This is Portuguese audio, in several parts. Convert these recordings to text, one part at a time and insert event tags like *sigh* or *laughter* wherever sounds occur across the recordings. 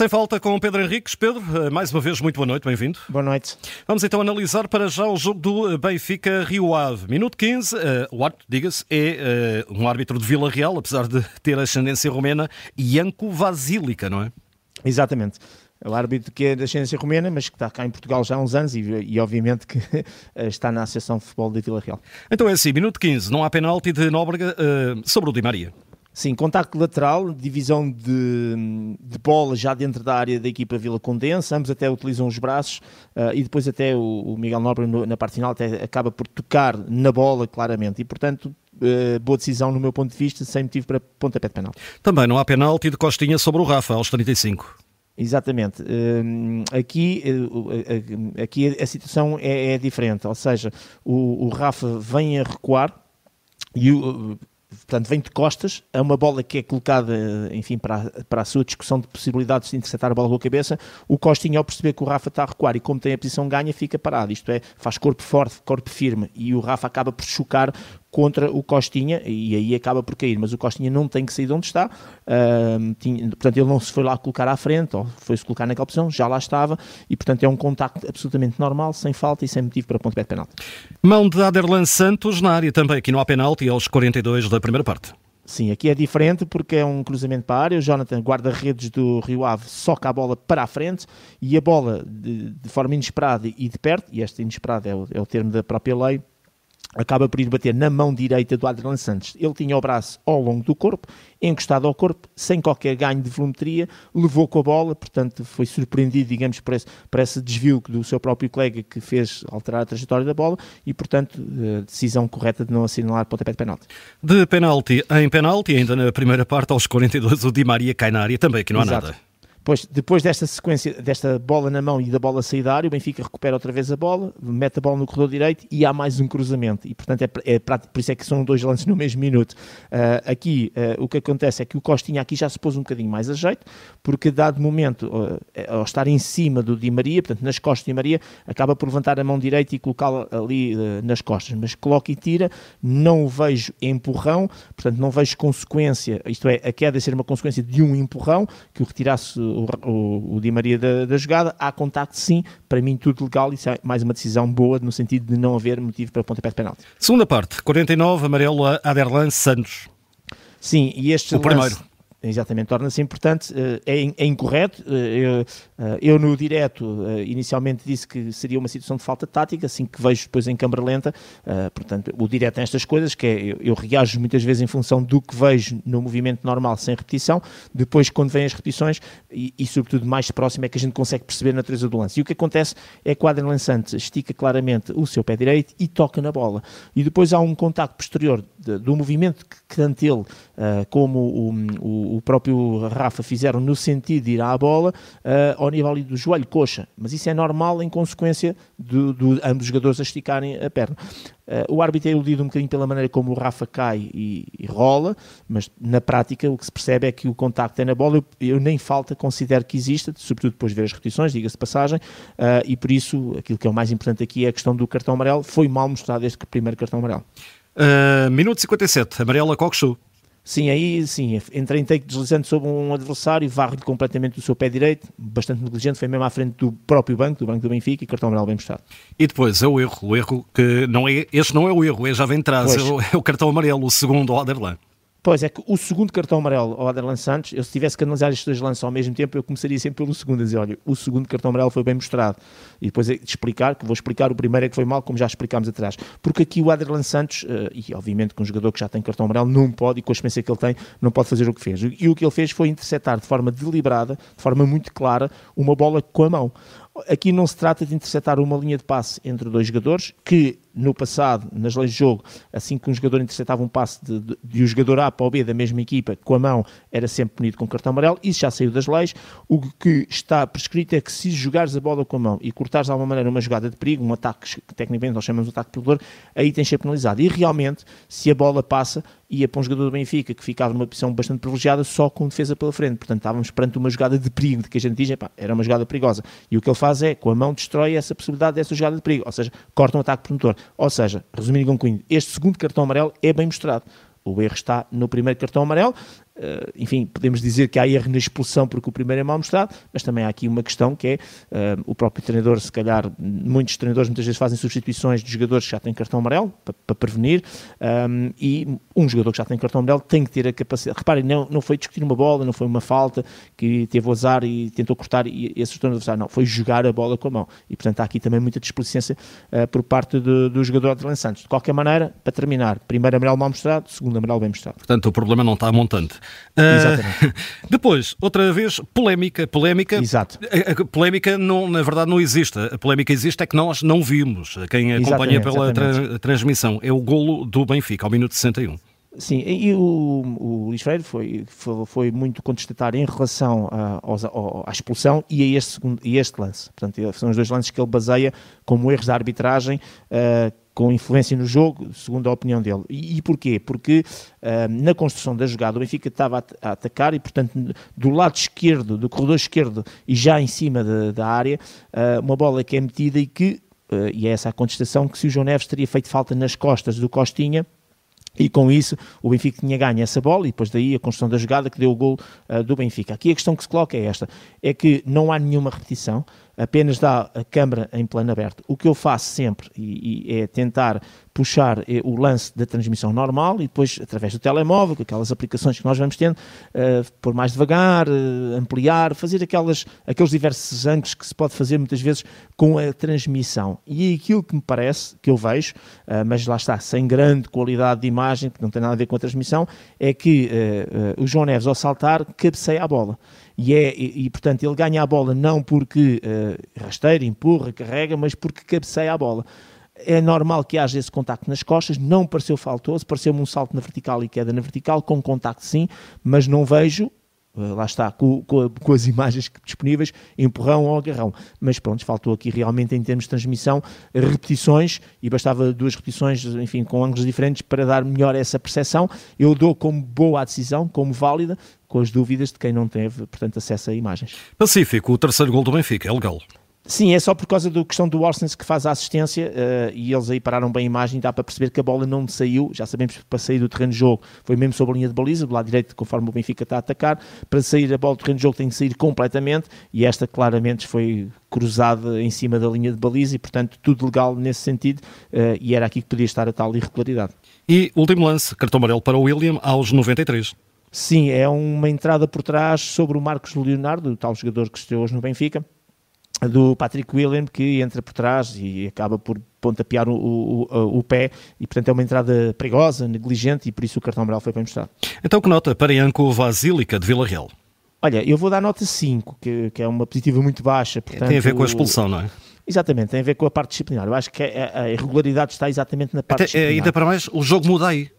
Sem falta com Pedro Henriques. Pedro, eh, mais uma vez, muito boa noite, bem-vindo. Boa noite. Vamos então analisar para já o jogo do Benfica Rio Ave. Minuto 15, uh, o árbitro, diga-se, é uh, um árbitro de Vila Real, apesar de ter ascendência romena, Ianco Vasílica, não é? Exatamente. É o árbitro que é da ascendência romena, mas que está cá em Portugal já há uns anos e, e obviamente que *laughs* está na Associação de Futebol de Vila Real. Então é assim, minuto 15, não há penalti de Nóbrega uh, sobre o Di Maria. Sim, contacto lateral, divisão de, de, bola já dentro da área da equipa Vila Condensa, ambos até utilizam os braços uh, e depois até o, o Miguel Nobre no, na parte final até acaba por tocar na bola claramente e portanto uh, boa decisão no meu ponto de vista, sem motivo para pontapé de penalti. Também não há penalti de Costinha sobre o Rafa aos 35. Exatamente. Uh, aqui, aqui a situação é, é diferente, ou seja, o, o Rafa vem a recuar e o, portanto, vem de costas, é uma bola que é colocada, enfim, para, para a sua discussão de possibilidades de interceptar a bola com a cabeça, o Costinha ao perceber que o Rafa está a recuar e como tem a posição ganha, fica parado, isto é, faz corpo forte, corpo firme, e o Rafa acaba por chocar contra o Costinha e aí acaba por cair, mas o Costinha não tem que sair de onde está, uh, tinha, portanto ele não se foi lá colocar à frente, ou foi-se colocar naquela posição, já lá estava, e portanto é um contacto absolutamente normal, sem falta e sem motivo para ponto de penalti. Mão de Aderlan Santos na área também, aqui não há penalti aos 42 da primeira parte. Sim, aqui é diferente porque é um cruzamento para a área. O Jonathan, guarda-redes do Rio Ave, soca a bola para a frente e a bola de, de forma inesperada e de perto, e esta inesperada é o, é o termo da própria lei, acaba por ir bater na mão direita do Adriano Santos. Ele tinha o braço ao longo do corpo, encostado ao corpo, sem qualquer ganho de volumetria, levou com a bola, portanto foi surpreendido, digamos, por esse, por esse desvio do seu próprio colega que fez alterar a trajetória da bola e, portanto, a decisão correta de não assinalar pontapé de penalti. De penalti em penalti, ainda na primeira parte, aos 42, o Di Maria cai na área também, que não há Exato. nada. Pois, depois desta sequência, desta bola na mão e da bola sair da área, o Benfica recupera outra vez a bola, mete a bola no corredor direito e há mais um cruzamento. E, portanto, é, é por isso é que são dois lances no mesmo minuto. Uh, aqui, uh, o que acontece é que o Costinha aqui já se pôs um bocadinho mais a jeito, porque, dado momento, uh, ao estar em cima do Di Maria, portanto, nas costas de Di Maria, acaba por levantar a mão direita e colocá-la ali nas costas. Mas coloca e tira, não vejo empurrão, portanto, não vejo consequência, isto é, a queda ser uma consequência de um empurrão, que o retirasse o, o, o Di Maria da, da, jogada, há contacto sim, para mim tudo legal, isso é mais uma decisão boa no sentido de não haver motivo para pontapé de penalti. Segunda parte, 49, amarelo a Aderlan Santos. Sim, e este o lance, primeiro Exatamente, torna-se importante, eh, é, é incorreto. Eh, eu, eh, eu, no direto, inicialmente disse que seria uma situação de falta tática, assim que vejo depois em câmara lenta. Portanto, o direto tem estas coisas, que é, eu reajo muitas vezes em função do que vejo no movimento normal, sem repetição. Depois, quando vêm as repetições, e, e sobretudo mais próximo, é que a gente consegue perceber a natureza do lance. E o que acontece é que o Adrian Lançante estica claramente o seu pé direito e toca na bola. E depois há um contacto posterior do movimento que tanto ele como o, o o próprio Rafa fizeram no sentido de ir à bola uh, ao nível do joelho, coxa, mas isso é normal em consequência de, de ambos os jogadores a esticarem a perna. Uh, o árbitro é iludido um bocadinho pela maneira como o Rafa cai e, e, rola, mas na prática o que se percebe é que o contacto é na bola. Eu, eu nem falta considero que exista, sobretudo depois de ver as repetições, diga-se passagem, e por isso aquilo que é o mais importante aqui é a questão do cartão amarelo. Foi mal mostrado este primeiro cartão amarelo. Uh, minuto 57, amarelo a Coxu. Sim, aí sim, entrei em take deslizante sobre um adversário, varre-lhe completamente o seu pé direito, bastante negligente, foi mesmo à frente do próprio banco, do banco do Benfica, e cartão amarelo bem mostrado. E depois é o erro, o erro que não é, este não é o erro, é já vem atrás, é o, é o, cartão amarelo, o segundo ao Aderlan. Pois é que o segundo cartão amarelo ao Aderlan Santos, eu se tivesse que analisar estes dois lances ao mesmo tempo, eu começaria sempre pelo segundo, a dizer, olha, o segundo cartão amarelo foi bem mostrado. E depois é de explicar, que vou explicar, o primeiro é que foi mal, como já explicámos atrás. Porque aqui o Aderlan Santos, uh, e obviamente com um jogador que já tem cartão amarelo, não pode, e com a experiência que ele tem, não pode fazer o que fez. E o que ele fez foi interceptar de forma deliberada, de forma muito clara, uma bola com a mão. Aqui não se trata de interceptar uma linha de passe entre dois jogadores, que no passado, nas leis de jogo, assim que um jogador interceptava um passe de, de, de um jogador A para o B da mesma equipa, com a mão, era sempre punido com cartão amarelo. Isso já saiu das leis. O que está prescrito é que se jogares a bola com a mão e cortares de alguma maneira uma jogada de perigo, um ataque, tecnicamente nós chamamos de ataque perdedor, aí tens de ser penalizado. E realmente, se a bola passa, ia para um jogador do Benfica que ficava numa posição bastante privilegiada só com defesa pela frente. Portanto, estávamos perante uma jogada de perigo, de que a gente diz, era uma jogada perigosa. E o que ele faz é, com a mão, destrói essa possibilidade dessa jogada de perigo, ou seja, corta um ataque promotor. Ou seja, resumindo e concluindo, este segundo cartão amarelo é bem mostrado. O erro está no primeiro cartão amarelo Uh, enfim, podemos dizer que há erro na expulsão porque o primeiro é mal mostrado, mas também há aqui uma questão que é uh, o próprio treinador, se calhar, muitos treinadores muitas vezes fazem substituições de jogadores que já têm cartão amarelo para, prevenir um, e um jogador que já tem cartão amarelo tem que ter a capacidade. Reparem, não, não foi discutir uma bola, não foi uma falta que teve o azar e tentou cortar e, e acertou no adversário, não, foi jogar a bola com a mão e portanto há aqui também muita displicência uh, por parte do, do jogador de Santos. De qualquer maneira, para terminar, primeiro amarelo mal mostrado, segundo amarelo bem mostrado. Portanto, o problema não está montante. Exatamente. *laughs* depois, outra vez, polémica. Polémica. Exato. A, a, polémica, não, na verdade, não existe. A polémica existe é que nós não vimos. Quem acompanha exatamente, pela Tra transmissão é o golo do Benfica, ao minuto 61. Sim, e o, o Luís Freire foi, foi, foi, muito contestatário em relação a, à expulsão e a este, segundo, e este lance. Portanto, são os dois lances que ele baseia como erros da arbitragem uh, com influência no jogo, segundo a opinião dele. E, e porquê? Porque uh, na construção da jogada o Benfica estava a, a, atacar e, portanto, do lado esquerdo, do corredor esquerdo e já em cima de, da área, uh, uma bola que é metida e que, e é essa a contestação, que se o João Neves teria feito falta nas costas do Costinha, e com isso o Benfica tinha ganho essa bola e depois daí a construção da jogada que deu o gol uh, do Benfica. Aqui a questão que se coloca é esta, é que não há nenhuma repetição, apenas dá a câmara em plano aberto. O que eu faço sempre e, e é tentar puxar eh, o lance da transmissão normal e depois, através do telemóvel, com aquelas aplicações que nós vamos tendo, uh, pôr mais devagar, uh, ampliar, fazer aquelas, aqueles diversos ângulos que se pode fazer muitas vezes com a transmissão. E aquilo que me parece, que eu vejo, uh, mas lá está, sem grande qualidade de imagem, que não tem nada a ver com a transmissão, é que o João Neves, ao saltar, cabeceia a bola e, é, e, e, portanto ele ganha a bola não porque uh, rasteira, empurra, carrega, mas porque cabeceia a bola. É normal que haja esse contacto nas costas, não pareceu faltoso, pareceu-me um salto na vertical e queda na vertical, com contacto sim, mas não vejo lá está, com, com, com, as *laughs* imagens disponíveis, empurrão ou agarrão. Mas pronto, faltou aqui realmente em termos de transmissão repetições e bastava duas repetições, enfim, com ângulos diferentes para dar melhor essa percepção. Eu dou como boa a decisão, como válida, com as dúvidas de quem não teve, portanto, acesso a imagens. Pacífico, o terceiro gol do Benfica, é legal. Sim, é só por causa da questão do Orsens que faz a assistência uh, e eles aí pararam bem a imagem, dá para perceber que a bola não saiu, já sabemos que para sair do terreno de jogo foi mesmo sobre a linha de baliza, do lado direito, conforme o Benfica está a atacar, para sair a bola do terreno de jogo tem que sair completamente e esta claramente foi cruzada em cima da linha de baliza e portanto tudo legal nesse sentido uh, e era aqui que podia estar a tal irregularidade. E último lance, cartão amarelo para o William aos 93. Sim, é uma entrada por trás sobre o Marcos Leonardo, o tal jogador que estreou hoje no Benfica, do Patrick William que entra por trás e acaba por pontapear o, o, o, pé e portanto é uma entrada perigosa, negligente e por isso o cartão amarelo foi bem mostrado. Então que nota para Ianco Vasílica de Vila Real? Olha, eu vou dar nota 5, que, que é uma positiva muito baixa. Portanto, tem a ver com a expulsão, não é? Exatamente, tem a ver com a parte disciplinar. Eu acho que a, a irregularidade está exatamente na parte Até, disciplinar. Ainda para mais, o jogo muda aí.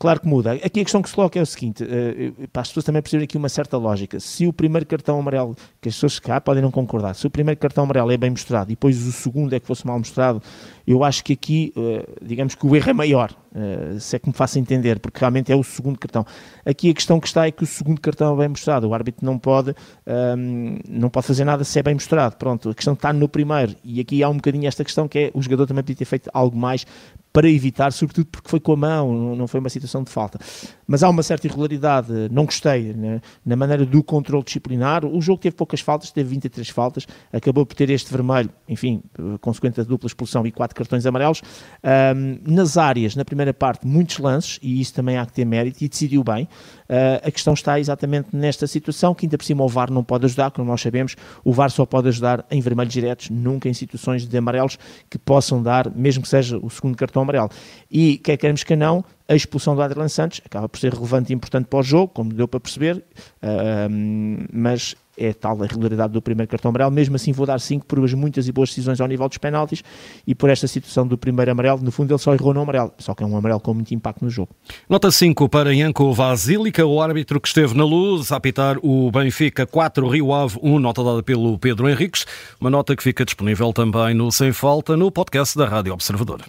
Claro que muda. Aqui a questão que se coloca é o seguinte: uh, para as pessoas também perceberem aqui uma certa lógica. Se o primeiro cartão amarelo, que as pessoas cá podem não concordar, se o primeiro cartão amarelo é bem mostrado e depois o segundo é que fosse mal mostrado, eu acho que aqui, uh, digamos que o erro é maior, uh, se é que me faça entender, porque realmente é o segundo cartão. Aqui a questão que está é que o segundo cartão é bem mostrado. O árbitro não pode, um, ehm, não pode fazer nada se é bem mostrado. Pronto, a questão está no primeiro. E aqui há um bocadinho esta questão que é o jogador também podia ter feito algo mais para evitar, sobretudo porque foi com a mão, não foi uma situação de falta. Mas há uma certa irregularidade, não gostei, né? na maneira do controle disciplinar. O jogo teve poucas faltas, teve 23 faltas, acabou por ter este vermelho, enfim, consequente da dupla expulsão e quatro cartões amarelos. Um, nas áreas, na primeira parte, muitos lances, e isso também há que ter mérito, e decidiu bem. Uh, a questão está exatamente nesta situação, que ainda por cima o VAR não pode ajudar, como nós sabemos, o VAR só pode ajudar em vermelhos diretos, nunca em situações de amarelos que possam dar, mesmo que seja o segundo cartão amarelo. E quer queremos que não, a expulsão do Adriano Santos acaba por ser relevante e importante para o jogo, como deu para perceber, mas é tal a regularidade do primeiro cartão amarelo. Mesmo assim, vou dar 5 por as muitas e boas decisões ao nível dos penaltis e por esta situação do primeiro amarelo. No fundo, ele só errou no amarelo, só que é um amarelo com muito impacto no jogo. Nota 5 para Ianco Vasílica, o árbitro que esteve na luz a apitar o Benfica 4, Rio Ave 1, nota dada pelo Pedro Henriques. Uma nota que fica disponível também no Sem Falta, no podcast da Rádio Observador.